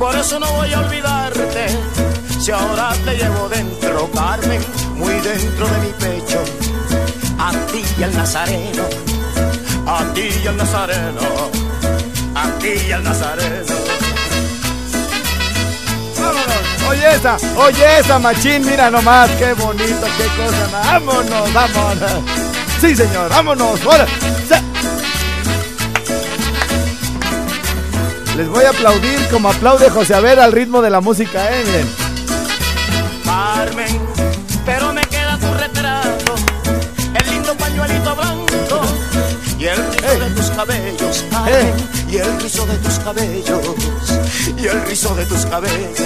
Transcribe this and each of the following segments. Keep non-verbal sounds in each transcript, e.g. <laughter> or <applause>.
Por eso no voy a olvidarte, si ahora te llevo dentro, Carmen, muy dentro de mi pecho, a ti y al Nazareno a ti y al Nazareno, a ti y al Nazareno. Vámonos. Oye esa, oye esa machín, mira nomás, qué bonito, qué cosa. Vámonos, vámonos. Sí, señor, vámonos. Ahora. Les voy a aplaudir como aplaude José Aver al ritmo de la música, eh, miren. Carmen, pero me queda tu retrato, el lindo pañuelito blanco y el rizo Hey. de tus cabellos, Carmen, y el rizo de tus cabellos, y el rizo de tus cabellos.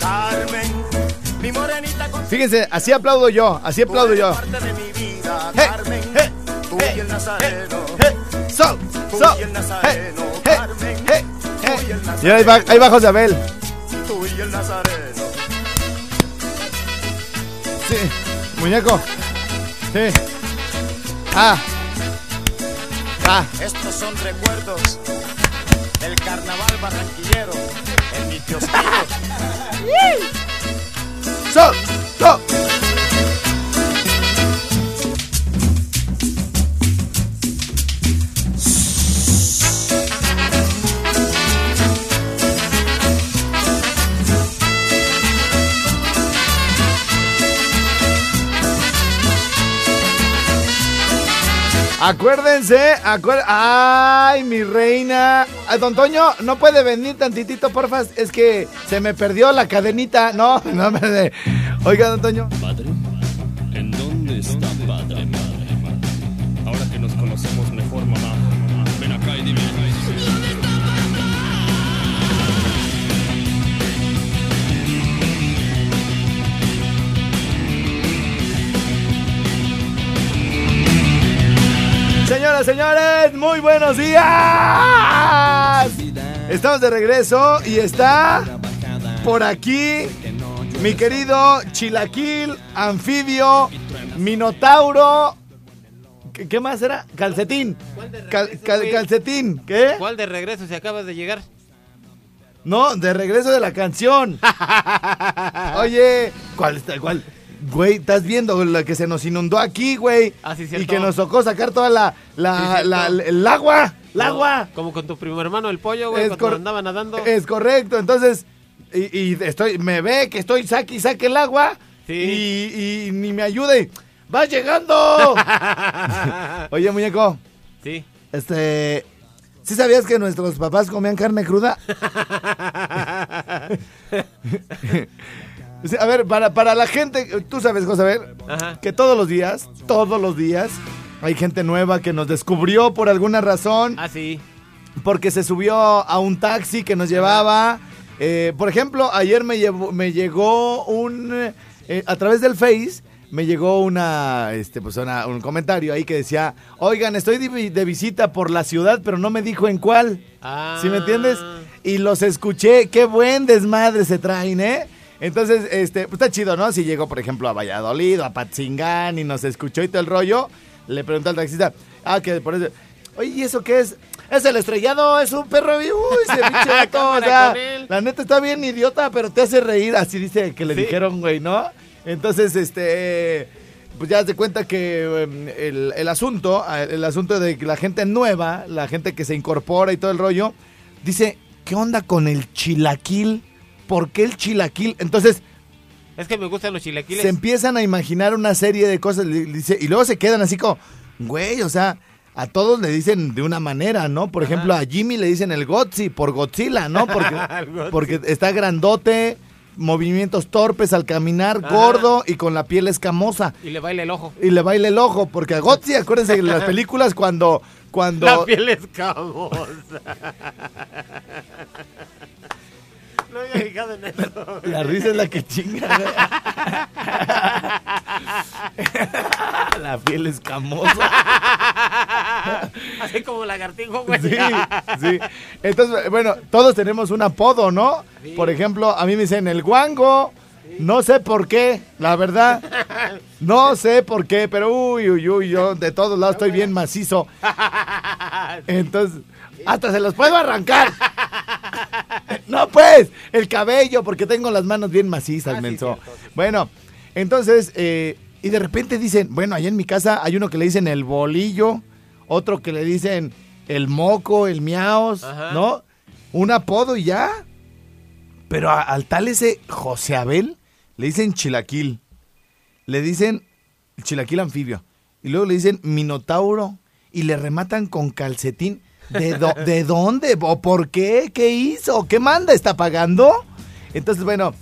Carmen, mi morenita con Fíjense, así aplaudo yo, así aplaudo yo. Hey, hey, tú hey, y el Nazareno. Hey, so, Tú so, y el Nazareno, hey, Carmen. hey, Tú y el hey. Y ahí va, ahí va José Abel. Tú y el Nazareno. Sí, muñeco. Sí. Ah. Ah. Estos son recuerdos del carnaval barranquillero en mi. <laughs> So, so. Acuérdense, acuer- ay, mi reina. Ah, Don Toño, no puede venir tantitito, porfa. Es que se me perdió la cadenita. No, <laughs> no me. Oiga, Don Toño. Padre, ¿en dónde está padre? Ahora que nos conocemos mejor, mamá, Señoras, señores, muy buenos días. Estamos de regreso y está por aquí mi querido Chilaquil, Anfibio, Minotauro. ¿Qué, qué más era? Calcetín. Cal- cal- calcetín. ¿Qué? ¿Cuál de regreso si acabas de llegar? No, de regreso de la canción. <laughs> Oye, ¿cuál está? ¿Cuál? Güey, estás viendo la que se nos inundó aquí, güey. Ah, sí, y que nos tocó sacar toda la, la, Sí, cierto. la- el agua, el agua. Como con tu primo hermano el pollo, güey, cuando andaba nadando. Es correcto, entonces, y, y estoy, me ve que estoy saque y saque el agua Sí. y, y ni me ayude. ¡Vas llegando! <laughs> Oye, muñeco, Sí. este, ¿sí sabías que nuestros papás comían carne cruda? <laughs> A ver, para, para la gente, tú sabes, José, a ver, Ajá. que todos los días, todos los días, hay gente nueva que nos descubrió por alguna razón Ah, sí. porque se subió a un taxi que nos llevaba. Eh, por ejemplo, ayer me, llevó- me llegó un. eh, a través del Face. Me llegó una, este, pues una- un comentario ahí que decía, oigan, estoy de, de visita por la ciudad, pero no me dijo en cuál. Ah. ¿Sí me entiendes? Y los escuché, qué buen desmadre se traen, ¿eh? Entonces, este, pues está chido, ¿no? Si llegó, por ejemplo, a Valladolid o a Patzingán y nos escuchó y todo el rollo, le preguntó al taxista, ah, que por eso, oye, ¿y eso qué es? Es el estrellado, es un perro, <laughs> uy, ese pinche o sea, la neta está bien idiota, pero te hace reír, así dice que le Sí. dijeron, güey, ¿no? Entonces, este, pues ya te cuenta que em, el, el asunto, eh, el asunto de que la gente nueva, la gente que se incorpora y todo el rollo, dice, ¿qué onda con el chilaquil? ¿Por qué el chilaquil? Entonces, Es que me gustan los chilaquiles. se empiezan a imaginar una serie de cosas y luego se quedan así como, güey, o sea, a todos le dicen de una manera, ¿no? Por ejemplo, a Jimmy le dicen el Gotzi por Godzilla, ¿no? <laughs> Porque, porque está grandote, movimientos torpes al caminar, Ajá. gordo y con la piel escamosa. Y le baila el ojo. Y le baila el ojo, porque a Gotzi, acuérdense en las <laughs> películas cuando... cuando La piel escamosa. <laughs> no había fijado en eso. La risa es la que chinga. <laughs> la piel escamosa. Así como lagartijo, güey. Sí, sí. Entonces, bueno, todos tenemos un apodo, ¿no? Sí. Por ejemplo, a mí me dicen el guango. No sé por qué, la verdad. <laughs> No sé por qué, pero uy, uy, uy, yo de todos lados estoy bien macizo. <laughs> Entonces, hasta se los puedo arrancar. <laughs> No, pues, el cabello, porque tengo las manos bien macizas, Ah, sí, menso. cierto, sí. Bueno, entonces, eh, y de repente dicen, bueno, allá en mi casa hay uno que le dicen el bolillo, otro que le dicen el moco, el miaos, Ajá. ¿no? Un apodo y ya. Pero a- al tal ese José Abel le dicen chilaquil, le dicen chilaquil anfibio, y luego le dicen minotauro y le rematan con calcetín. ¿De, do- ¿de dónde? ¿O por qué? ¿Qué hizo? ¿Qué manda? ¿Está pagando? Entonces, bueno,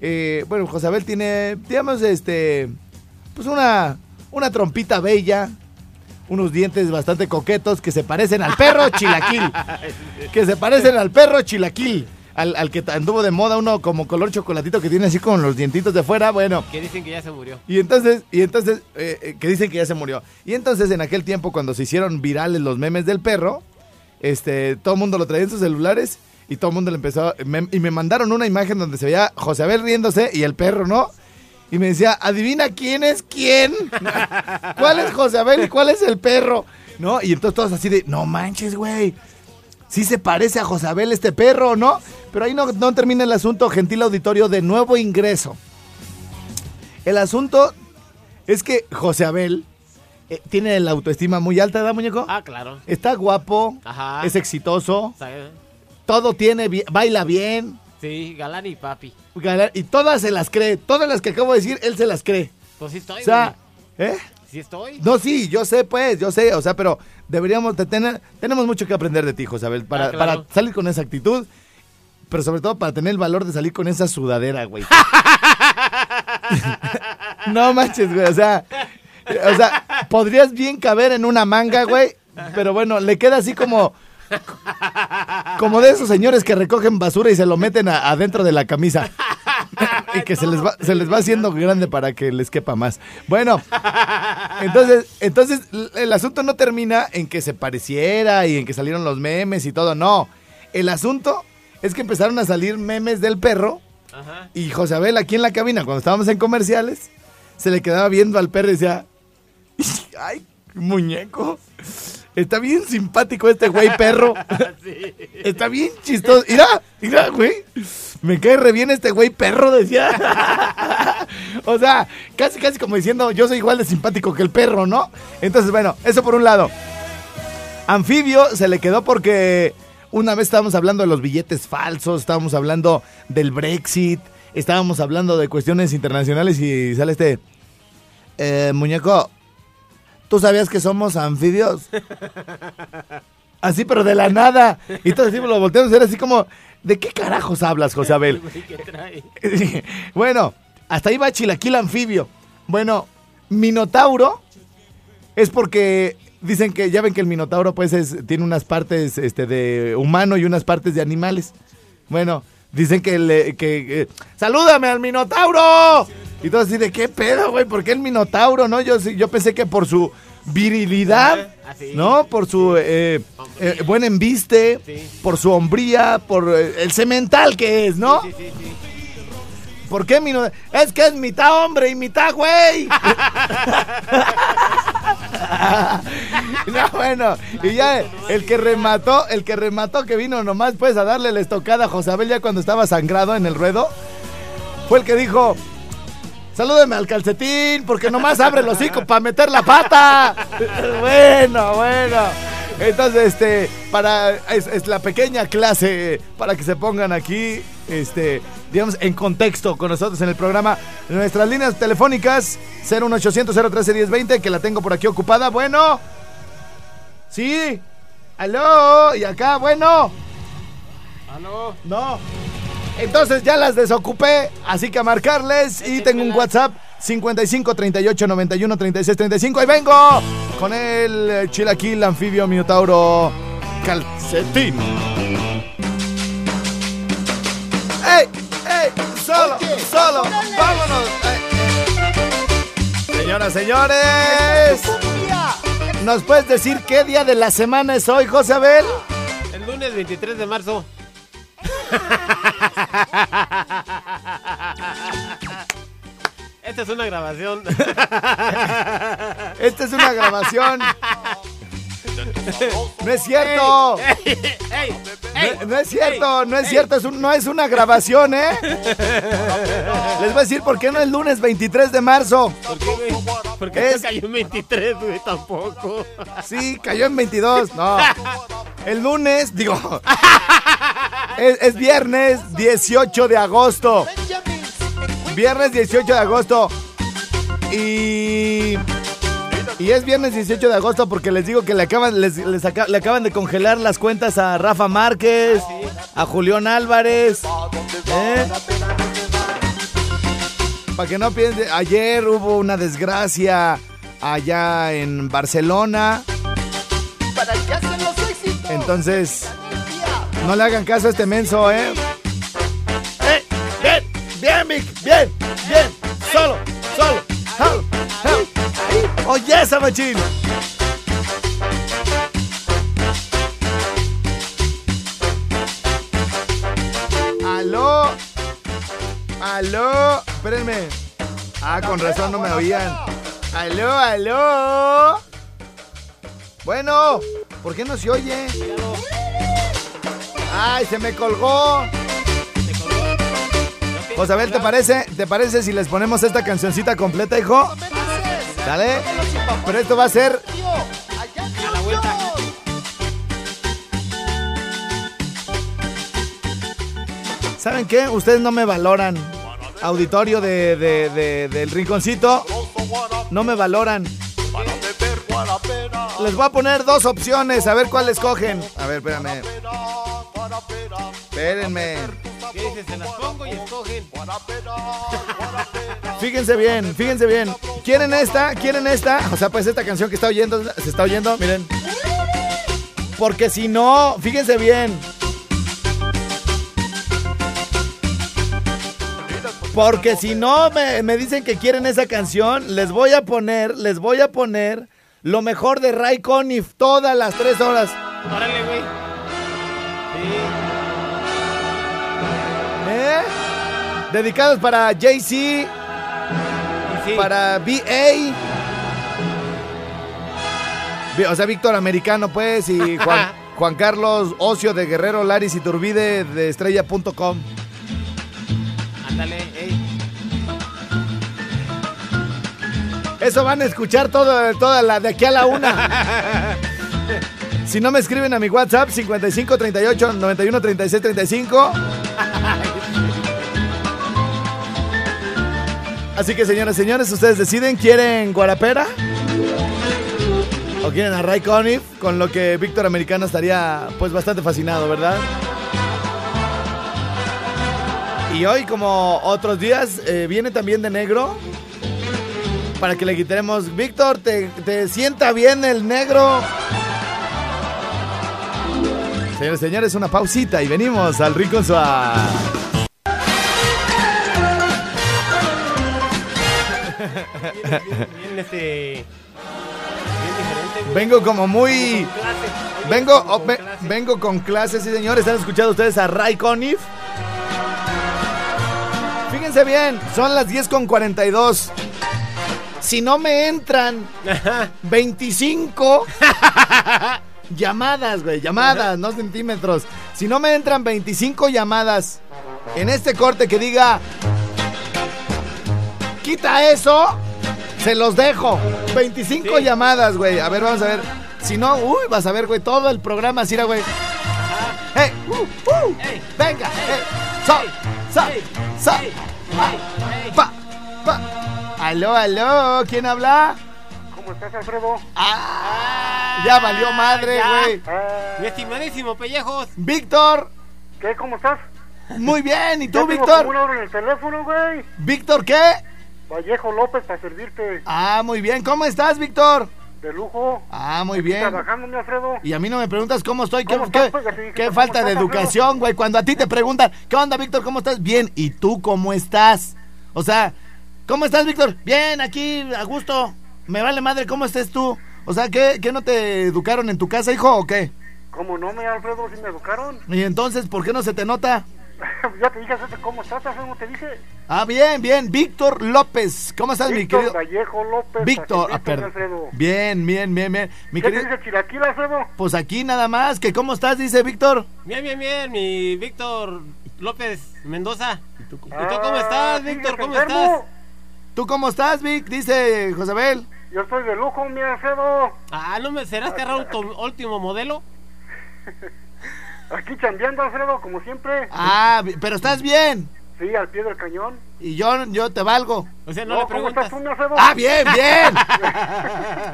eh, bueno, José Abel tiene, digamos, este, pues una, una trompita bella, unos dientes bastante coquetos que se parecen al perro <laughs> chilaquil. que se parecen al perro chilaquil. Al, al que anduvo de moda uno como color chocolatito que tiene así con los dientitos de fuera. Bueno, Que dicen que ya se murió. y entonces, y entonces, eh, eh, que dicen que ya se murió. Y entonces en aquel tiempo cuando se hicieron virales los memes del perro, este, todo el mundo lo traía en sus celulares y todo el mundo le empezó, me- y me mandaron una imagen donde se veía José Abel riéndose y el perro, ¿no? Y me decía, adivina quién es quién. <laughs> ¿Cuál es José Abel y cuál es el perro? ¿No? Y entonces todos así de, no manches, güey. Sí se parece a José Abel este perro, ¿no? Pero ahí no, no termina el asunto, gentil auditorio, de nuevo ingreso. El asunto es que José Abel eh, tiene la autoestima muy alta, ¿verdad, muñeco? Ah, claro. Está guapo, Ajá. es exitoso, ¿Sabe? todo tiene, baila bien, Sí, galán y papi. gala- y todas se las cree, todas las que acabo de decir, él se las cree. Pues sí estoy, O sea, güey. ¿eh? Sí estoy. No, sí, yo sé, pues, yo sé, o sea, pero deberíamos de tener, tenemos mucho que aprender de ti, José Abel, para, Ah, claro. para salir con esa actitud, pero sobre todo para tener el valor de salir con esa sudadera, güey. <laughs> <laughs> no manches, güey, o sea, o sea, podrías bien caber en una manga, güey, pero bueno, le queda así como... Como de esos señores que recogen basura y se lo meten adentro de la camisa. <laughs> y que se les va, se les va haciendo grande para que les quepa más. Bueno, entonces, entonces el asunto no termina en que se pareciera y en que salieron los memes y todo, no. El asunto es que empezaron a salir memes del perro Ajá. y José Abel aquí en la cabina, cuando estábamos en comerciales, se le quedaba viendo al perro y decía, <laughs> ay, muñeco, está bien simpático este güey perro. <laughs> Está bien chistoso. Mira, mira, güey. Me cae re bien este güey perro, decía. <laughs> o sea, casi, casi como diciendo, yo soy igual de simpático que el perro, ¿no? Entonces, bueno, eso por un lado. Anfibio se le quedó porque una vez estábamos hablando de los billetes falsos, estábamos hablando del Brexit, estábamos hablando de cuestiones internacionales y sale este... "Eh, muñeco, ¿tú sabías que somos anfibios? <laughs> Así, pero de la nada. Y todos así lo volteamos a ver así como, ¿de qué carajos hablas, José Abel? <laughs> <laughs> Bueno, hasta ahí va chilaquil anfibio. Bueno, minotauro es porque dicen que, ya ven que el minotauro pues es- tiene unas partes este, de humano y unas partes de animales. Bueno, dicen que, le, que, eh, ¡salúdame al minotauro! Y todo así de, ¿qué pedo, güey? ¿Por qué el minotauro, no? Yo, yo pensé que por su virilidad, Ajá, así. ¿no? Por su eh, eh, buen embiste, Sí. por su hombría, por eh, el cemental que es, ¿no? Sí, sí, sí. ¿Por qué mi no- Es que es mitad hombre y mitad güey. <laughs> no, bueno, y ya el que remató, el que remató que vino nomás pues a darle la estocada a José Abel ya cuando estaba sangrado en el ruedo, fue el que dijo, Salúdeme al calcetín, porque nomás abre el hocico para meter la pata. <laughs> bueno, bueno. Entonces, este, para, es, es la pequeña clase para que se pongan aquí, este, digamos, en contexto con nosotros en el programa. Nuestras líneas telefónicas, 01800 013 1020, que la tengo por aquí ocupada. Bueno. Sí. Aló. Y acá, bueno. ¿Aló? No. Entonces ya las desocupé, así que a marcarles y tengo un WhatsApp 55 38 91 36 35. Ahí vengo con el chilaquil anfibio minotauro calcetín. ¡Ey! ¡Ey! ¡Solo! ¡Solo! ¡Vámonos! ¡Ey! Señoras, señores, ¿nos puedes decir qué día de la semana es hoy, José Abel? El lunes 23 de marzo. Esta es una grabación. Esta es una grabación. No es cierto. ¡Ey! ¡Ey! ¡Ey! No, no es cierto, no es cierto, es un- no es una grabación, ¿eh? Les voy a decir por qué no es lunes 23 de marzo. ¿Por qué, güey? ¿Por qué Es- cayó en 23, güey? Tampoco. Sí, cayó en 22. No. <laughs> El lunes, digo. <laughs> Es, es viernes 18 de agosto. Viernes 18 de agosto. Y. Y es viernes 18 de agosto porque les digo que le acaban, les, le acaban de congelar las cuentas a Rafa Márquez, a Julián Álvarez. ¿eh? Para que no piensen, ayer hubo una desgracia allá en Barcelona. Entonces, no le hagan caso a este menso, ¿eh? ¡Eh! ¡Bien! ¡Bien, Vic! ¡Bien! ¡Bien! ¡Solo! ¡Solo! ¡Solo! ¡Solo! ¡Oye, esa machín! ¡Aló! ¡Aló! Espérenme. Ah, con razón no me oían. ¡Aló, aló! Bueno, ¿por qué no se oye? ¡Ay, se me colgó! Tiene Pues ¿te parece? ¿Te parece si les ponemos esta cancioncita completa, hijo? ¿Sale? Pero esto va a ser. ¿Saben qué? Ustedes no me valoran. Auditorio de- del rinconcito. No me valoran. Les voy a poner dos opciones, a ver cuál escogen. A ver, espérame. Espérenme. ¿Qué dices? Se las pongo y escogen. <laughs> Fíjense bien, fíjense bien. ¿Quieren esta? ¿Quieren esta? O sea, pues esta canción que está oyendo, se está oyendo, miren. Porque si no, fíjense bien. Porque si no me, me dicen que quieren esa canción, les voy a poner, les voy a poner lo mejor de Ray Conniff todas las tres horas. Órale, güey. Sí. ¿Eh? Dedicados para Jay-Z, sí. para BA. O sea, Víctor Americano, pues, y <laughs> Juan, Juan Carlos Ocio de Guerrero Laris y Turbide de estrella.com. Ándale, ey. Eso van a escuchar todo, toda la de aquí a la una. <laughs> Si no me escriben a mi WhatsApp 55 38 91 36 35. Así que señoras y señores, ustedes deciden, ¿quieren Guarapera? ¿O quieren a Ray Conniff? Con lo que Víctor Americano estaría pues bastante fascinado, ¿verdad? Y hoy, como otros días, eh, viene también de negro. Para que le quitemos. Víctor, ¿te, te sienta bien el negro? Señores señores, una pausita y venimos al Rincón Suave. Bien, <laughs> bien, este. Bien diferente, güey. Vengo como muy. Clase. Vengo, Como oh, con clase. vengo con clases, sí señores. ¿Han escuchado ustedes a Ray Conniff? Fíjense bien, son las 10 con 42. Si no me entran 25 <laughs> llamadas, güey, llamadas, no centímetros. Si no me entran 25 llamadas en este corte que diga quita eso, se los dejo. 25 Sí. llamadas, güey. A ver, vamos a ver. Si no, uy, vas a ver, güey, todo el programa así, era, güey. ¡Hey! ¡Uh! ¡Uh! Ey. ¡Venga! ¡Hey! Ey. ¡Sa! Ey. ¡Pa! ¡Pa! ¡Aló, aló! ¿Quién habla? ¿Cómo estás, Alfredo? ¡Ah! Ya valió madre, ya. güey. Ah, Mi estimadísimo Pellejos. Víctor, ¿Qué? ¿Cómo estás? muy bien. ¿Y Ya tú, tengo Víctor? como una hora en el teléfono, güey. ¿Víctor qué? Vallejo López para servirte. Ah, muy bien. ¿Cómo estás, Víctor? De lujo. Ah, muy Aquí bien. Trabajando, mi Alfredo. Y a mí no me preguntas cómo estoy. ¿Qué, ¿Cómo qué- estás, pues? Dije qué falta de educación, güey? Cuando a ti te preguntan, ¿qué onda, Víctor? ¿Cómo estás? Bien. ¿Y tú cómo estás? O sea, ¿cómo estás, Víctor? Bien, aquí, a gusto. Me vale madre cómo estés tú. O sea, ¿qué, qué no te educaron en tu casa, hijo, o qué? ¿Cómo no, mi Alfredo? Si me educaron. Y entonces, ¿por qué no se te nota? <laughs> ya te dije, ¿cómo estás, Alfredo? ¿Te dije? Ah, bien, bien. Víctor López. ¿Cómo estás, mi Víctor querido? Vallejo López. Víctor, ah, mi perdón. Bien, bien, bien, bien. Mi ¿Qué te querido. dice Chilaquil, Alfredo? Pues aquí nada más, que cómo estás, dice Víctor. Bien, bien, bien. Mi Víctor López Mendoza. ¿Y tú, cómo Ah, estás, ¿sigues Víctor? ¿Cómo enfermo? estás? ¿Tú cómo estás, Vic? Dice Josabel. Yo estoy de lujo, mi Alfredo. Ah, ¿no me serás cargar <laughs> tu último modelo? Aquí chambeando, Alfredo, como siempre. Ah, pero estás bien. Sí, al pie del cañón. Y yo, yo te valgo. O sea, no, No, le ¿Cómo preguntas. estás tú, mi Alfredo? Ah, bien, bien.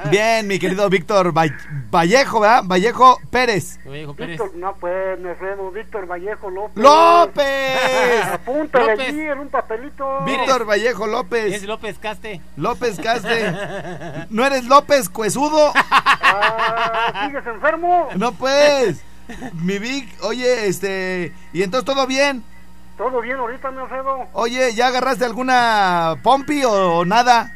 <laughs> bien, mi querido Víctor Vall- Vallejo, ¿verdad? Vallejo Pérez. Vallejo Pérez. Víctor, no pues, mi Alfredo, Víctor Vallejo López. ¡López! <laughs> Apúntale López. allí en un papelito. Víctor Vallejo Es López. López Caste. López Caste. <laughs> ¿No eres López Cuesudo? Ah, ¿Sigues enfermo? No, pues. Mi Vic, oye, este. ¿Y entonces todo bien? ¿Todo bien ahorita, mi Alfredo? Oye, ¿ya agarraste alguna pompi o nada?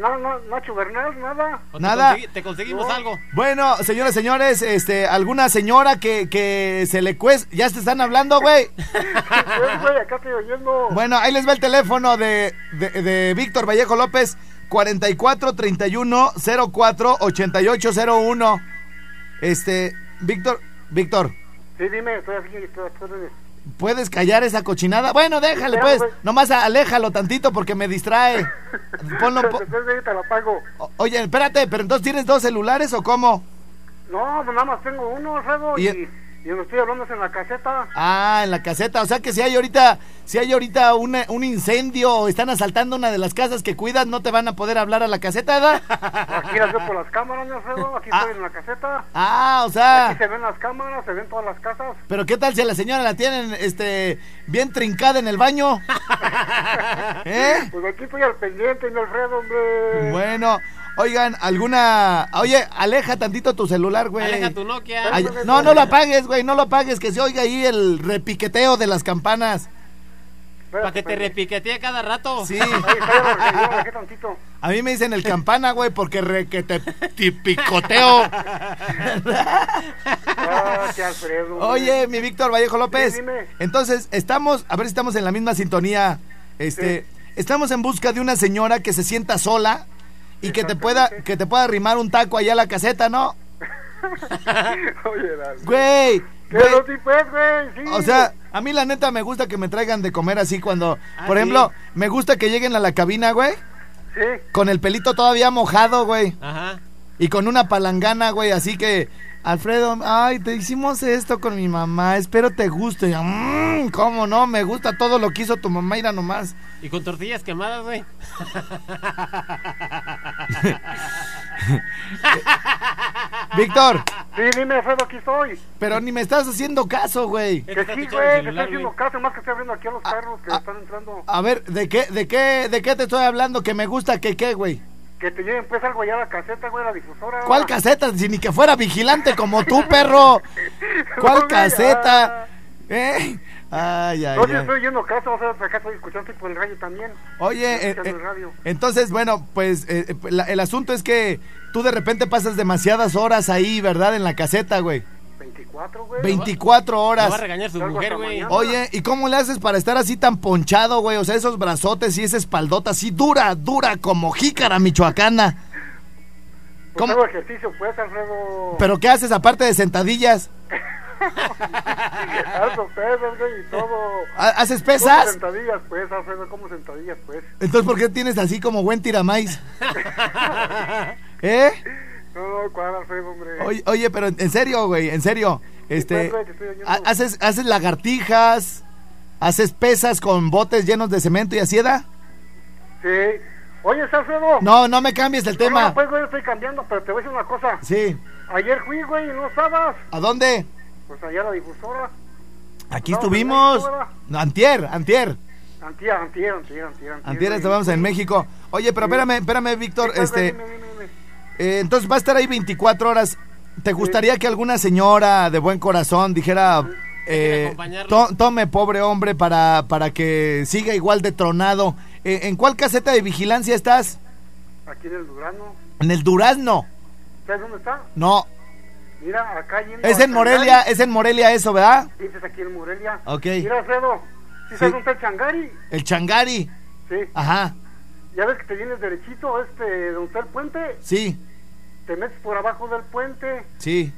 No, no, Nacho Bernal, nada. ¿O te Nada. consegui- te conseguimos No. algo. Bueno, señores, señores, este, alguna señora que, que se le cuesta. ¿Ya te están hablando, güey? <laughs> Pues, güey, acá estoy oyendo. Bueno, ahí les va el teléfono de, de, de Víctor Vallejo López, 44 31 04 88 01. Este, Víctor, Víctor, Sí, dime, estoy aquí, estoy estoy- ¿puedes callar esa cochinada? Bueno, déjale, Espera, pues. güey. Nomás aléjalo tantito porque me distrae. <laughs> Ponlo. po- te la pago. Oye, espérate, pero entonces tienes dos celulares o cómo? No, pues nada más tengo uno, Alfredo, Y- y, y, lo estoy hablando es en la caseta. Ah, en la caseta. O sea que si hay ahorita, si hay ahorita una- un incendio o están asaltando una de las casas que cuidas, no te van a poder hablar a la caseta, ¿verdad? <laughs> Aquí las veo por las cámaras, mi Alfredo, aquí Ah. estoy en la caseta. Ah, o Aquí sea. se ven las cámaras, se ven todas las casas. Pero qué tal si a la señora la tienen, este, bien trincada en el baño. <laughs> ¿Eh? Pues aquí estoy al pendiente, mi Alfredo, hombre. Bueno, oigan, alguna, oye, aleja tantito tu celular, güey. Aleja tu Nokia. Ay, no, no lo apagues, güey, no lo apagues, que se oiga ahí el repiqueteo de las campanas. Para que te repiquetee cada rato. Sí. A mí me dicen el campana, güey, porque re que te, te picoteo. Ah, qué Alfredo. hombre. Oye, mi Víctor Vallejo López. Entonces, estamos, a ver si estamos en la misma sintonía. Este, estamos en busca de una señora que se sienta sola y que te pueda, que te pueda arrimar un taco allá a la caseta, ¿no? <laughs> Oye, dale. Güey. ¿Qué güey, lo tipes, güey? Sí. O sea, a mí la neta me gusta que me traigan de comer así cuando, Ah, por sí. ejemplo, me gusta que lleguen a la cabina, güey, Sí. con el pelito todavía mojado, güey, Ajá. y con una palangana, güey, así que, Alfredo, ay, te hicimos esto con mi mamá, espero te guste. Mm, ¿Cómo no? Me gusta todo lo que hizo tu mamá, ira nomás. Y con tortillas quemadas, güey. <laughs> Víctor, Sí, dime, Alfredo, aquí estoy. pero ni me estás haciendo caso, güey. Que sí, güey, celular, estoy haciendo caso, más que estoy abriendo aquí a los perros que ah. están entrando. A ver, ¿de qué, de qué, de qué te estoy hablando? Que me gusta, que qué, güey. Que te lleven pues algo allá a la caseta, güey, la difusora. ¿Cuál caseta? Si ni que fuera vigilante como tú, perro. <laughs> ¿Cuál No, güey, caseta? ¿Eh? Ay, ay, No, ay. estoy yendo caso, o sea, acá estoy escuchando tipo el radio también. Oye, eh, eh, radio. entonces, bueno, pues eh, eh, la- el asunto es que tú de repente pasas demasiadas horas ahí, ¿verdad? En la caseta, güey. 24, güey. 24 Lo va a horas. regañar su mujer, güey. Oye, ¿y cómo le haces para estar así tan ponchado, güey? O sea, esos brazotes y esa espaldota así dura, dura como jícara michoacana. Pues ¿cómo? hago ejercicio, pues, Alfredo. ¿Pero qué haces aparte de sentadillas? <laughs> Alzo pesas, güey, y todo. ¿Ha- ¿Haces Como pesas? sentadillas, pues, Alfredo, como sentadillas, pues. Entonces, ¿por qué tienes así como buen tiramais? <laughs> ¿Eh? No, no, ¿cuál, Alfredo, hombre? Oye, oye, pero en serio, güey, en serio. Este, pues, ¿haces, ¿Haces lagartijas? ¿Haces pesas con botes llenos de cemento y asieda? Sí. Oye, Alfredo. No, no me cambies el No, tema. No, pues, güey, estoy cambiando, pero te voy a decir una cosa. Sí. Ayer fui, güey, y no estabas. ¿A dónde? Pues allá a la difusora. Aquí No, estuvimos. México, ¿verdad? No, antier, antier. Antier, antier, antier, antier. Antier güey. estábamos en México. Oye, pero Sí. espérame, espérame, Víctor. Sí, pues, Este, dime, dime. Eh, entonces va a estar ahí 24 horas. ¿Te gustaría que alguna señora de buen corazón dijera, eh, to- tome pobre hombre para, para que siga igual de tronado? Eh, ¿En cuál caseta de vigilancia estás? Aquí en el Durano. En el Durazno. ¿Sabes dónde está? No, Mira, acá yendo es en Morelia, Changari. es en Morelia eso, ¿verdad? Dices aquí en Morelia. Ok. Mira, Alfredo. ¿Sí Sí. sabes dónde está el Changari? El Changari. Sí. Ajá, Ya ves que te vienes derechito, este, donde está el puente. sí, Te metes por abajo del puente. sí,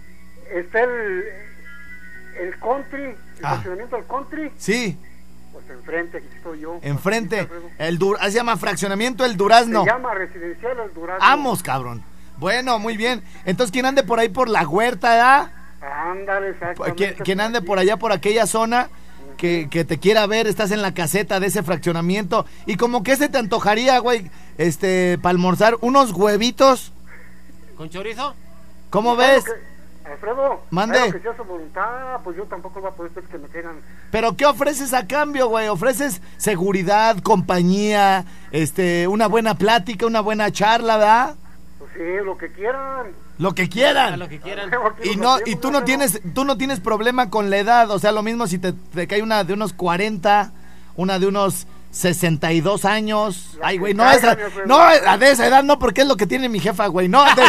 Está el, el country, el Ah. fraccionamiento del country. sí. Pues enfrente, aquí estoy yo. Enfrente. El Dur se llama fraccionamiento El Durazno. Se llama residencial el Durano. Vamos, cabrón. Bueno, muy bien. Entonces, ¿quién ande por ahí por la huerta, ¿verdad? Ándale, exactamente. ¿Quién, quién ande por allá, por aquella zona? Que, que te quiera ver, estás en la caseta de ese fraccionamiento. Y como que se te antojaría, güey, este, para almorzar, unos huevitos. ¿Con chorizo? ¿Cómo ves? que- Alfredo, Mande. claro que sea su voluntad, pues yo tampoco voy a poder pues, que me quieran. Pero ¿qué ofreces a cambio, güey? ¿Ofreces seguridad, compañía, este, una buena plática, una buena charla, ¿verdad? Pues sí, lo que quieran. Lo que quieran. lo que quieran. <laughs> Y no, y tú no tienes, tú no tienes problema con la edad, o sea, lo mismo si te, te cae una de unos 40, una de unos 62 años. Ay, güey, no, esa, no, a de esa edad no, porque es lo que tiene mi jefa, güey. No, de,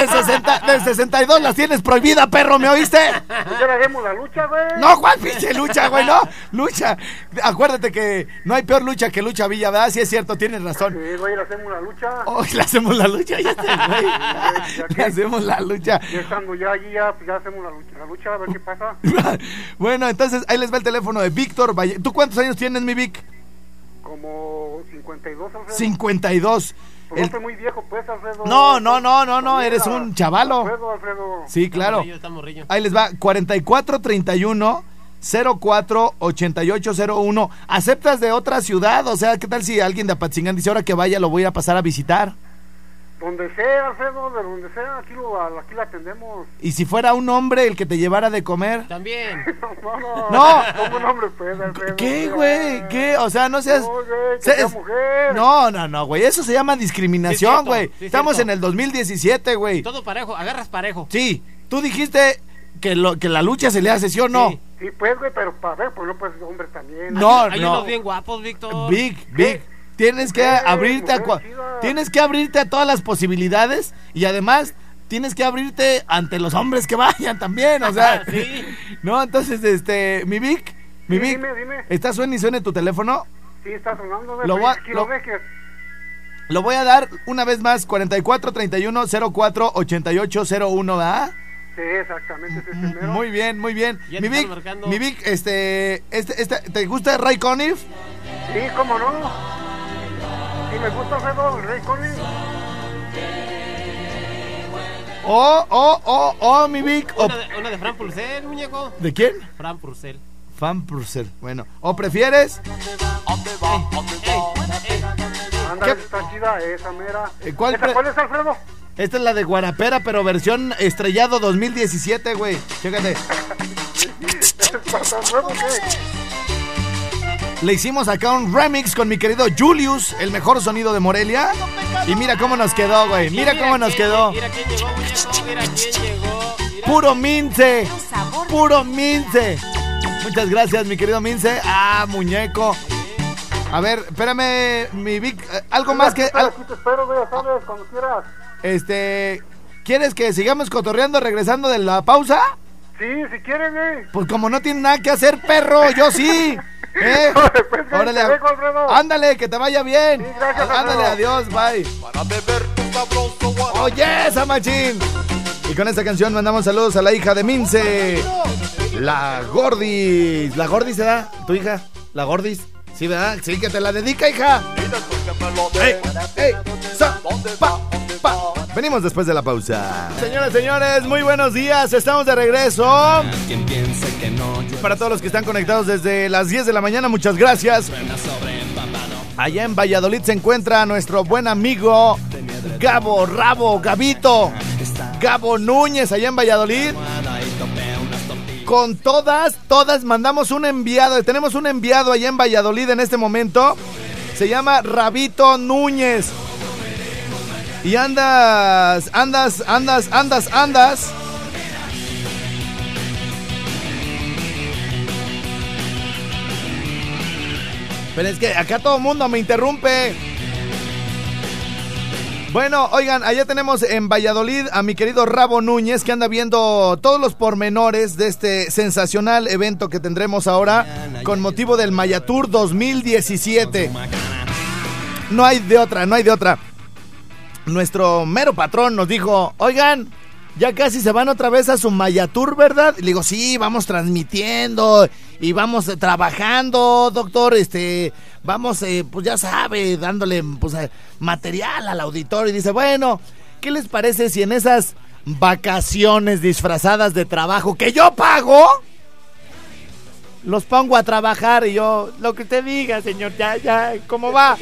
de, 60, de 62 las tienes prohibida, perro, ¿me oíste? Pues ya le haremos la lucha, güey. No, ¿cuál pinche lucha, güey? No, lucha. Acuérdate que no hay peor lucha que lucha Villa, ¿verdad? Sí es cierto, tienes razón. Sí, güey, le hacemos la lucha. Oh, le hacemos la lucha, ya está, güey. Le hacemos la lucha. Ya estando ya allí, ya, pues ya hacemos la lucha, la lucha, a ver qué pasa. <laughs> Bueno, entonces ahí les va el teléfono de Víctor Valle. ¿Tú cuántos años tienes, mi Vic? Como 52, Alfredo. 52. Pues El- no estoy muy viejo, pues, Alfredo. No, no, no, no, no, Mira, eres un chavalo. Alfredo, Alfredo. Sí, claro. Morrillo, está morrillo. Ahí les va, 4431 048801. ¿Aceptas de otra ciudad? O sea, ¿qué tal si alguien de Apatzingán dice ahora que vaya lo voy a pasar a visitar? Donde sea, Alfredo, de donde sea, aquí, lo, aquí la atendemos. Y si fuera un hombre el que te llevara de comer. También. <laughs> No, no, No. Como un hombre, pues, Alfredo. ¿Qué, güey? ¿Qué? O sea, no seas... No, güey, que se- sea mujer. No, no, no, güey. Eso se llama discriminación, güey. sí Estamos cierto. en el 2017, güey. Todo parejo, agarras parejo. Sí, tú dijiste que, lo, que la lucha se le hace, ¿sí o no? Sí. Sí, pues, güey, pero para ver, pues no puedes ser hombre también. No, Hay no. unos bien guapos, Víctor. Big, big. Tienes que abrirte a tienes que abrirte a todas las posibilidades y además tienes que abrirte ante los hombres que vayan también, o sea. <laughs> Sí. <laughs> No, entonces este, mi Vic, mi Sí, Vic, dime, dime. ¿está suena y suene tu teléfono? Sí, está sonando, güey. Lo voy a- lo- lo voy a dar una vez más 44 31 04 88 01, ¿verdad? Sí, exactamente, ese es el mero. Muy bien, muy bien. Mi Vic, mi Vic, este, este, este, ¿te gusta Ray Conniff? Sí, cómo no. Me gusta, Alfredo, Rey Connie. Oh, oh, oh, oh, mi Vic. Una de, una de Fran Purcell, muñeco. ¿De quién? Fran Purcell. Fan Purcell. Bueno, ¿o prefieres? Ándale, ¿Qué? está chida esa mera. Eh, ¿cuál ¿Esa pre- cuál es, Alfredo? Esta es la de Guarapera, pero versión estrellado 2017, güey. Chécate. ¿Está nuevo o qué? Le hicimos acá un remix con mi querido Julius, el mejor sonido de Morelia. Y mira cómo nos quedó, güey. Mira cómo nos quedó. Mira quién llegó, muñeco. Mira quién llegó. Mira. Puro mince. Puro mince. Muchas gracias, mi querido mince. Ah, muñeco. A ver, espérame, mi Vic. eh, Algo más que. Aquí te espero, güey, ya sabes, cuando quieras. este. ¿Quieres que sigamos cotorreando regresando de la pausa? Sí, si quieres, güey. Pues como no tiene nada que hacer, perro, yo sí. <laughs> ¿Eh? <laughs> Pues, Órale, te dejo, ándale, que te vaya bien. Sí, gracias, Ándale, Alfredo. adiós, bye. Para beber tu sabroso guarapo. Oye, esa machín. Y con esta canción mandamos saludos a la hija de Mince, la Gordis. ¿La Gordis se da? ¿Tu hija? ¿La Gordis? Sí, ¿verdad? Sí, que te la dedica, hija. Pa. Venimos después de la pausa. Señoras, señores, muy buenos días. Estamos de regreso. Para todos los que están conectados desde las 10 de la mañana, muchas gracias. Allá en Valladolid se encuentra nuestro buen amigo Gabo Rabo, Gabito. Gabo Núñez, allá en Valladolid. Con todas, todas mandamos un enviado. Tenemos un enviado allá en Valladolid en este momento. Se llama Rabito Núñez. Y andas, andas, andas, andas, andas. Pero es que acá todo el mundo me interrumpe. Bueno, oigan, allá tenemos en Valladolid a mi querido Rabo Núñez que anda viendo todos los pormenores de este sensacional evento que tendremos ahora con motivo del Mayatur 2017. No hay de otra, no hay de otra. Nuestro mero patrón nos dijo, oigan, ya casi se van otra vez a su Mayatur, ¿verdad? Y le digo, sí, vamos transmitiendo y vamos trabajando, doctor, este, vamos, eh, pues ya sabe, dándole pues, eh, material al auditorio. Y dice, bueno, ¿qué les parece si en esas vacaciones disfrazadas de trabajo que yo pago, los pongo a trabajar? Y yo, lo que usted diga, señor, ya, ya, ¿cómo va?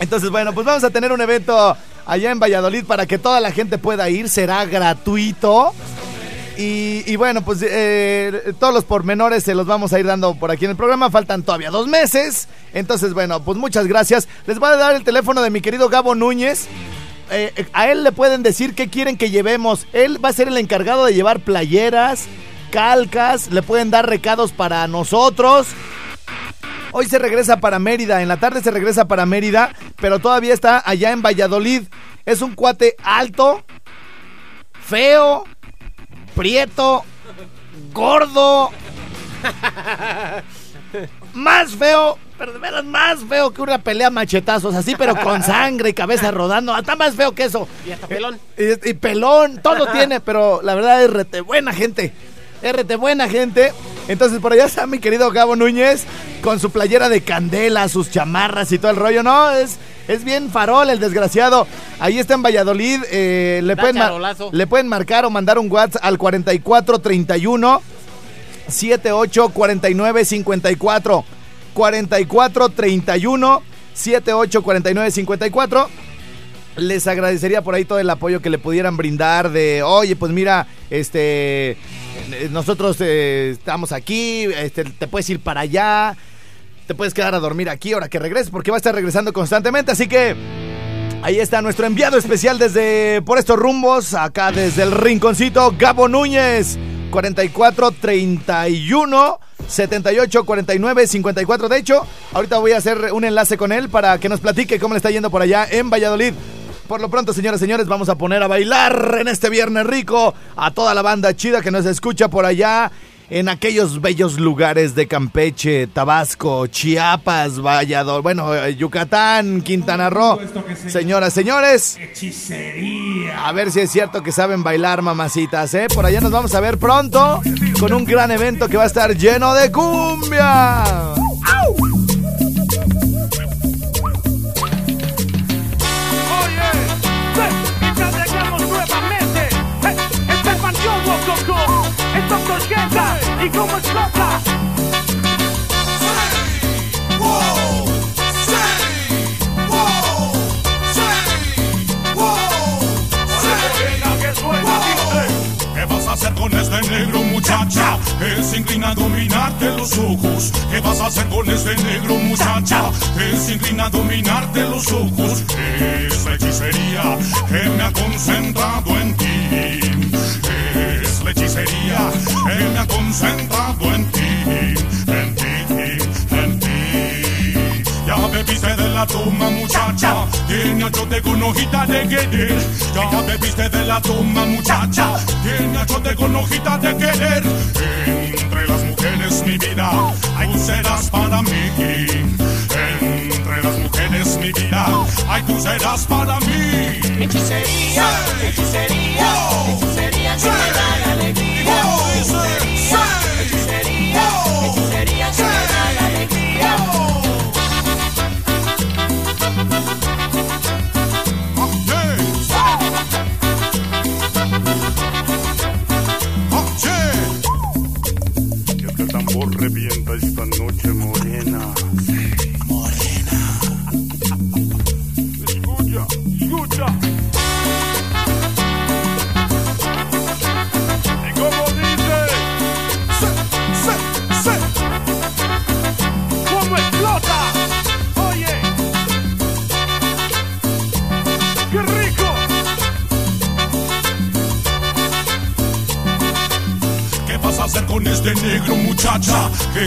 Entonces, bueno, pues vamos a tener un evento allá en Valladolid para que toda la gente pueda ir. Será gratuito. Y, bueno, pues eh, todos los pormenores se los vamos a ir dando por aquí en el programa. Faltan todavía dos meses. Entonces, bueno, pues muchas gracias. Les voy a dar el teléfono de mi querido Gabo Núñez. Eh, a él le pueden decir qué quieren que llevemos. Él va a ser el encargado de llevar playeras, calcas. Le pueden dar recados para nosotros. Hoy se regresa para Mérida, en la tarde se regresa para Mérida, pero todavía está allá en Valladolid. Es un cuate alto, feo, prieto, gordo, más feo, pero de veras más feo que una pelea machetazos, así, pero con <laughs> sangre y cabeza rodando. Hasta más feo que eso. Y hasta pelón. Y, y pelón, todo tiene, pero la verdad es rete buena gente. RT buena gente. Entonces por allá está mi querido Gabo Núñez con su playera de candela, sus chamarras y todo el rollo. No, es, es bien farol el desgraciado. Ahí está en Valladolid. eh, le, Da pueden charolazo. le pueden marcar o mandar un WhatsApp al 4431 78 49 54 44 31 78 49 54 les agradecería por ahí todo el apoyo que le pudieran brindar de, oye, pues mira, este, nosotros eh, estamos aquí, este, te puedes ir para allá, te puedes quedar a dormir aquí ahora que regreses, porque va a estar regresando constantemente, así que ahí está nuestro enviado especial desde por estos rumbos, acá desde el rinconcito, Gabo Núñez, 44 31 78 49 54. De hecho, ahorita voy a hacer un enlace con él para que nos platique cómo le está yendo por allá en Valladolid. Por lo pronto, señoras y señores, vamos a poner a bailar en este viernes rico a toda la banda chida que nos escucha por allá en aquellos bellos lugares de Campeche, Tabasco, Chiapas, Valladolid, bueno, eh, Yucatán, Quintana Roo. Señoras, señores, a ver si es cierto que saben bailar, mamacitas, ¿eh? Por allá nos vamos a ver pronto con un gran evento que va a estar lleno de cumbia. Oye, y cómo explota. ¿Qué vas a hacer con este negro muchacha? Que se inclina a dominarte los ojos. ¿Qué vas a hacer con este negro muchacha? Que se inclina a dominarte los ojos. Es la hechicería que me ha concentrado en ti. Es la hechicería concentrado en ti. En ti, en ti. Ya bebiste de la toma, muchacha. Tiene achote con hojita de querer. Ya bebiste de la toma, muchacha. Tiene achote con hojita de querer. Entre las mujeres, mi vida, tú serás para mí. Entre las mujeres, mi vida, ay, tú serás para mí. Hechicería, hechicería, hechicería.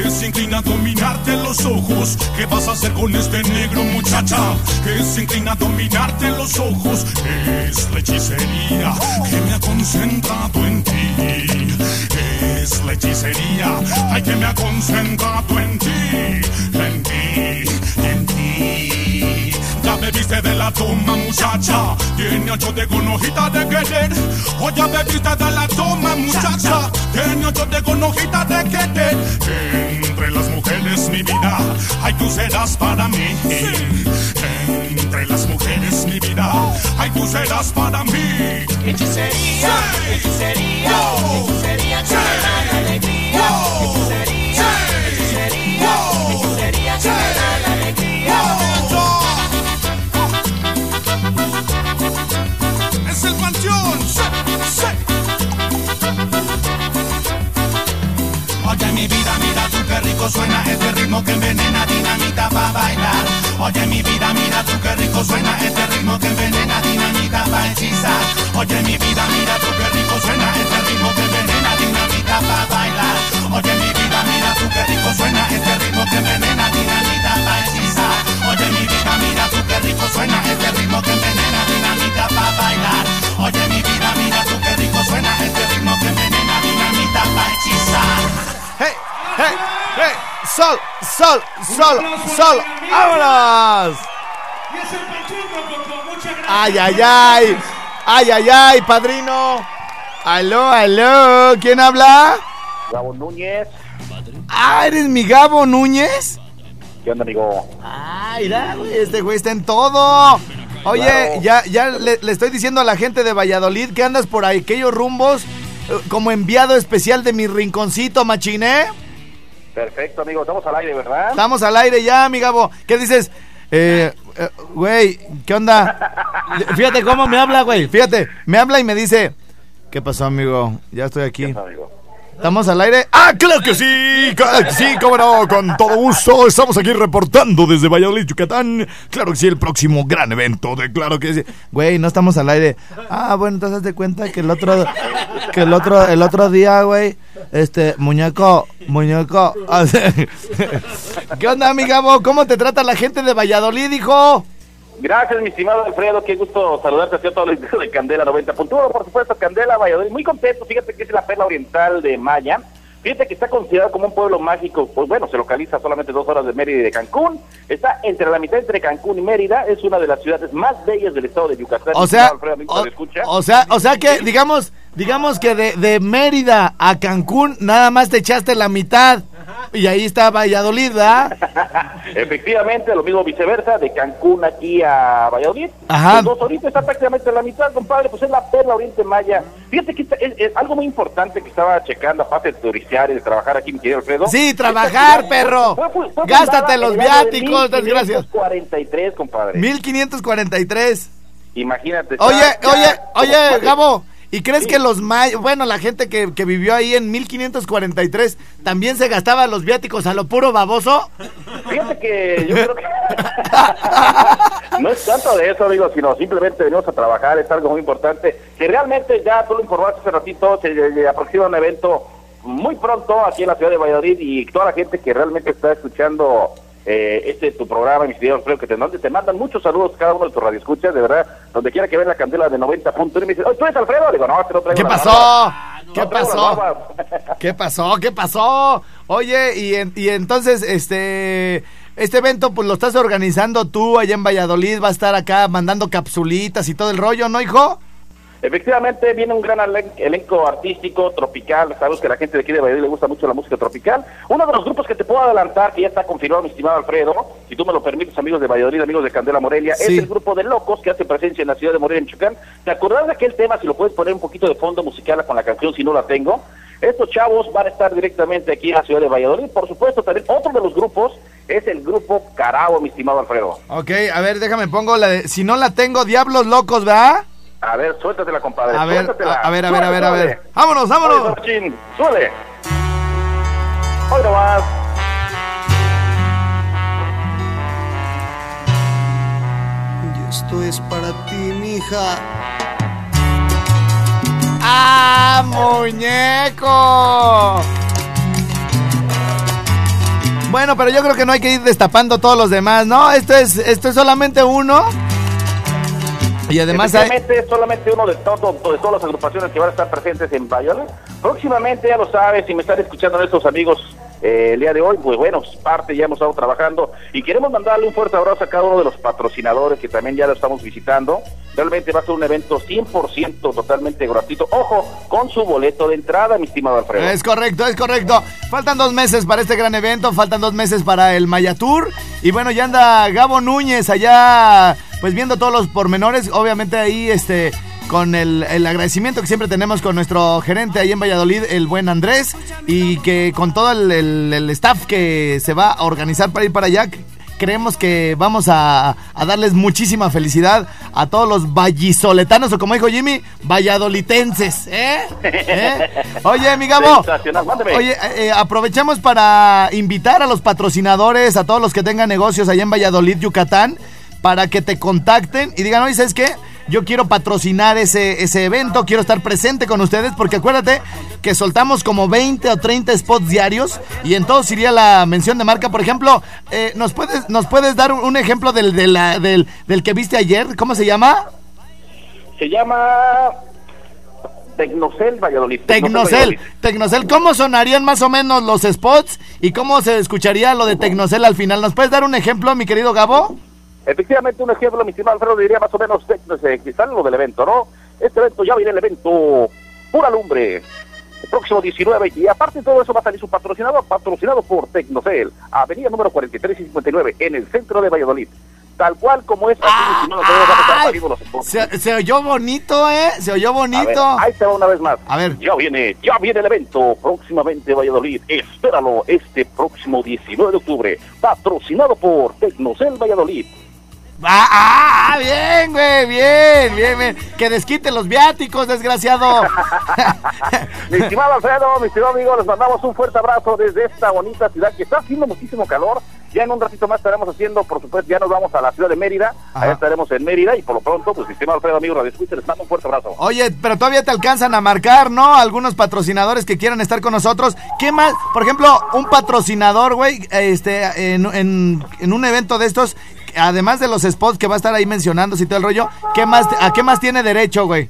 Que se inclina a dominarte los ojos. ¿Qué vas a hacer con este negro muchacha? Que se inclina a dominarte los ojos. Es la hechicería que me ha concentrado en ti. Es la hechicería, ay que me ha concentrado en ti, en ti, en ti. De la toma, muchacha. Tiene ocho de con hojita de querer. Ya bebiste de la toma, muchacha. Tiene ocho de con hojita de querer. Entre las mujeres, mi vida, ay, tú serás para mí. Entre las mujeres, mi vida, ay, tú serás para mí. Hechicería, hechicería, hechicería me da la alegría. Hechicería, hechicería, suena este ritmo que envenena dinamita pa' bailar. Oye mi vida, mira tú qué rico suena este ritmo que envenena dinamita pa' hechizar. Oye mi ¡Sol! ¡Sol! ¡Sol! ¡Vámonos! Y es el Pachuco. Muchas gracias. ¡Ay, ay, ay! ¡Ay, ay, ay, padrino! ¡Aló, aló! ¿Quién habla? Gabo Núñez. ¡Ah, eres mi Gabo Núñez! ¿Qué onda, amigo? ¡Ay, mira, güey! Este güey está en todo. Oye, Claro. ya, ya le, le estoy diciendo a la gente de Valladolid que andas por ahí, aquellos rumbos, eh, como enviado especial de mi rinconcito, machiné. Perfecto, amigo. Estamos al aire, ¿verdad? Estamos al aire ya, mi Gabo. ¿Qué dices? Eh, eh, güey, ¿qué onda? <laughs> Fíjate cómo me habla, güey. Fíjate, me habla y me dice, ¿qué pasó, amigo? Ya estoy aquí. amigo. ¿Estamos al aire? ¡Ah, claro que sí! ¡Claro que sí! ¡Cómo no! Con todo gusto. Estamos aquí reportando desde Valladolid, Yucatán. Claro que sí, el próximo gran evento de Claro que sí. Güey, no estamos al aire. Ah, bueno, entonces te cuenta que el otro... Que el otro, el otro día, güey, este, muñeco, muñeco. <laughs> ¿Qué onda, mi? ¿Cómo te trata la gente de Valladolid, hijo? Gracias, mi estimado Alfredo. Qué gusto saludarte a todos los de Candela 90.1. Por supuesto, Candela, Valladolid. Muy contento. Fíjate que es la perla oriental de Maya. Fíjate que está considerado como un pueblo mágico. Pues bueno, se localiza solamente dos horas de Mérida y de Cancún. Está entre la mitad entre Cancún y Mérida. Es una de las ciudades más bellas del estado de Yucatán. O sea, Alfredo, o, ¿me escucha? o sea, o sea que digamos, digamos que de, de Mérida a Cancún nada más te echaste la mitad y ahí está Valladolid, ¿verdad? <laughs> Efectivamente, lo mismo viceversa, de Cancún aquí a Valladolid. Ajá. Los dos ahorita está prácticamente en la mitad, compadre, pues es la perla Oriente Maya. Fíjate que esta- es, es algo muy importante que estaba checando, aparte de turistear y de trabajar aquí, mi querido Alfredo. Sí, Esta trabajar, ciudad perro. fue- fue- fue Gástate los viáticos, desgracias. 1543, compadre. 1543. Imagínate. Oye, oye, oye. Gabo, ¿y crees Sí. que los mayos, bueno, la gente que, que vivió ahí en 1543 también se gastaba los viáticos a lo puro baboso? Fíjate que yo creo que <laughs> no es tanto de eso, amigo, sino simplemente venimos a trabajar, es algo muy importante. Que realmente ya tú lo informaste hace ratito, se se aproxima un evento muy pronto aquí en la ciudad de Valladolid y toda la gente que realmente está escuchando eh, este tu programa, mis queridos, creo que te, donde te mandan muchos saludos cada uno de tus radioescuchas, de verdad, donde quiera que ven la candela de 90 puntos. Y me dice, "Oye, ¿tú eres Alfredo? Digo, no, este no traigo ¿Qué pasó? ¿Qué pasó? barbas". ¿Qué pasó? ¿Qué pasó? Oye, y, en- y entonces, este, este evento, pues lo estás organizando tú allá en Valladolid, va a estar acá mandando capsulitas y todo el rollo, ¿no, hijo? Efectivamente, viene un gran elen- elenco artístico, tropical. Sabemos que a la gente de aquí de Valladolid le gusta mucho la música tropical. Uno de los grupos que te puedo adelantar, que ya está confirmado, mi estimado Alfredo, si tú me lo permites, amigos de Valladolid, amigos de Candela Morelia, Sí. es el grupo de locos que hace presencia en la ciudad de Morelia, Michoacán. ¿Te acordás de aquel tema? Si lo puedes poner un poquito de fondo musical con la canción, si no la tengo. Estos chavos van a estar directamente aquí en la ciudad de Valladolid. Por supuesto, también otro de los grupos es el grupo Carabo, mi estimado Alfredo. Ok, a ver, déjame pongo la de, si no la tengo, Diablos Locos, ¿verdad? A ver, suéltatela, compadre. A ver, suéltatela. a, a ver, a ver, a ver, a ver. Vámonos, vámonos. Súbele. Hoy nomás. Y esto es para ti, mija. ¡Ah, muñeco! Bueno, pero yo creo que no hay que ir destapando todos los demás, ¿no? Esto es, esto es solamente uno. Y además hay... Solamente uno de, todo, de todas las agrupaciones que van a estar presentes en Valladolid. Próximamente, ya lo sabes, si me están escuchando nuestros amigos eh, el día de hoy, pues bueno, parte ya hemos estado trabajando y queremos mandarle un fuerte abrazo a cada uno de los patrocinadores que también ya lo estamos visitando. Realmente va a ser un evento 100% totalmente gratuito. Ojo, con su boleto de entrada, mi estimado Alfredo. Es correcto, es correcto. Faltan dos meses para este gran evento, faltan dos meses para el Maya Tour. Y bueno, ya anda Gabo Núñez allá, pues viendo todos los pormenores. Obviamente ahí, este, con el, el agradecimiento que siempre tenemos con nuestro gerente ahí en Valladolid, el buen Andrés. Y que con todo el, el- el staff que se va a organizar para ir para allá. Creemos que vamos a, a darles muchísima felicidad a todos los vallisoletanos, o como dijo Jimmy, valladolitenses, ¿eh? ¿Eh? Oye, mi Gabo. Oye, eh, aprovechamos para invitar a los patrocinadores, a todos los que tengan negocios allá en Valladolid, Yucatán, para que te contacten y digan, oye, ¿sabes qué? Yo quiero patrocinar ese, ese evento, quiero estar presente con ustedes, porque acuérdate que soltamos como 20 o 30 spots diarios y en todos iría la mención de marca. Por ejemplo, eh, ¿nos, puedes, ¿nos puedes dar un, ejemplo del, de la- del, del que viste ayer? ¿Cómo se llama? Se llama Tecnocel Valladolid. Tecnocel. Tecnocel, ¿cómo sonarían más o menos los spots y cómo se escucharía lo de Tecnocel al final? ¿Nos puedes dar un ejemplo, mi querido Gabo? Efectivamente, un ejemplo, mi estimado Alfredo, diría más o menos que sale lo del evento, ¿no? Este evento ya viene el evento Pura Lumbre. El próximo 19 y aparte de todo eso va a salir su patrocinador, patrocinado por Tecnocel, avenida número 43 y 59 en el centro de Valladolid. Tal cual como es, así mi estimado Alfredo, van a estar saliendo los. Se, se oyó bonito, ¿eh? Se oyó A ver, bonito. ahí te va una vez más. A ver. Ya viene, ya viene el evento próximamente Valladolid. Espéralo este próximo 19 de octubre. Patrocinado por Tecnocel Valladolid. Ah, ah, ah, bien, güey, bien, bien, bien. Que desquite los viáticos, desgraciado. <laughs> Mi estimado Alfredo, mi estimado amigo, les mandamos un fuerte abrazo desde esta bonita ciudad que está haciendo muchísimo calor. Ya en un ratito más estaremos haciendo, por supuesto, ya nos vamos a la ciudad de Mérida. Ajá. Allá estaremos en Mérida y por lo pronto, pues mi estimado Alfredo, amigo, Radio Escucha, les mando un fuerte abrazo. Oye, pero todavía te alcanzan a marcar, ¿no? Algunos patrocinadores que quieran estar con nosotros. ¿Qué más? Por ejemplo, un patrocinador, güey, este, en, en- en un evento de estos, además de los spots que va a estar ahí mencionando y todo el rollo, ¿qué más, ¿a qué más tiene derecho, güey?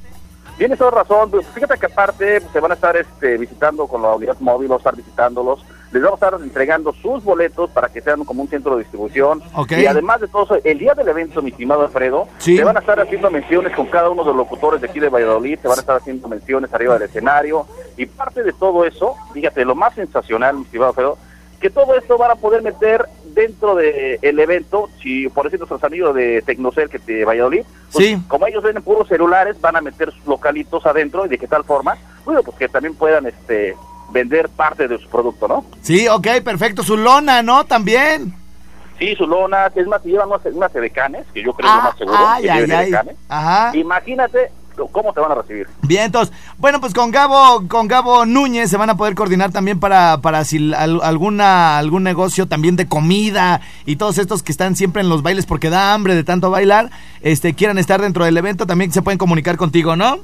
Tienes toda razón. pues, Fíjate que aparte pues, se van a estar este, visitando con la unidad móvil, vamos a estar visitándolos. Les vamos a estar entregando sus boletos para que sean como un centro de distribución. Y además de todo eso, el día del evento, mi estimado Alfredo, Sí. se van a estar haciendo menciones con cada uno de los locutores de aquí de Valladolid, se van a estar haciendo menciones arriba del escenario. Y parte de todo eso, fíjate, lo más sensacional, mi estimado Alfredo, que todo esto van a poder meter dentro del evento, si por decir nuestros amigos de Tecnocel que de Valladolid, pues, Sí. como ellos venden puros celulares, van a meter sus localitos adentro y de qué tal forma, bueno, pues que también puedan este vender parte de su producto, ¿no? Sí, ok, perfecto. Su lona, ¿no? También. Sí, su lona, es más, si llevan unas, unas edecanes, que yo creo que es lo más seguro, ay, que ay, ay. Ajá. Imagínate cómo te van a recibir. Bien, entonces, bueno, pues con Gabo, con Gabo Núñez se van a poder coordinar también para, para si al- alguna, algún negocio también de comida y todos estos que están siempre en los bailes porque da hambre de tanto bailar, este, quieran estar dentro del evento, también se pueden comunicar contigo, ¿no?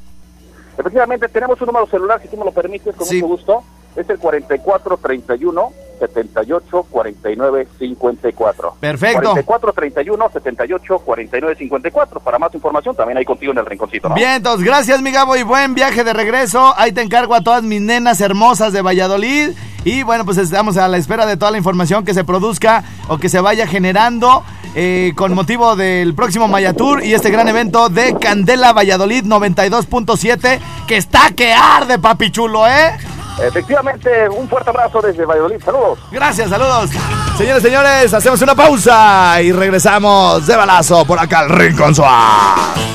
Efectivamente, tenemos un número celular, si tú me lo permites, con Sí. mucho gusto. Es el 4431 78 49 54. Perfecto. 4431 78 49 54. Para más información, también hay contigo en el rinconcito, ¿no? Bien, entonces, gracias, mi Gabo, y buen viaje de regreso. Ahí te encargo a todas mis nenas hermosas de Valladolid. Y bueno, pues estamos a la espera de toda la información que se produzca o que se vaya generando eh, con motivo del próximo Maya Tour y este gran evento de Candela Valladolid 92.7, que está que arde, papi chulo, ¿eh? Efectivamente, un fuerte abrazo desde Valladolid. Saludos. Gracias, saludos. Señores, señores, hacemos una pausa y regresamos de balazo por acá al Rincón Suave.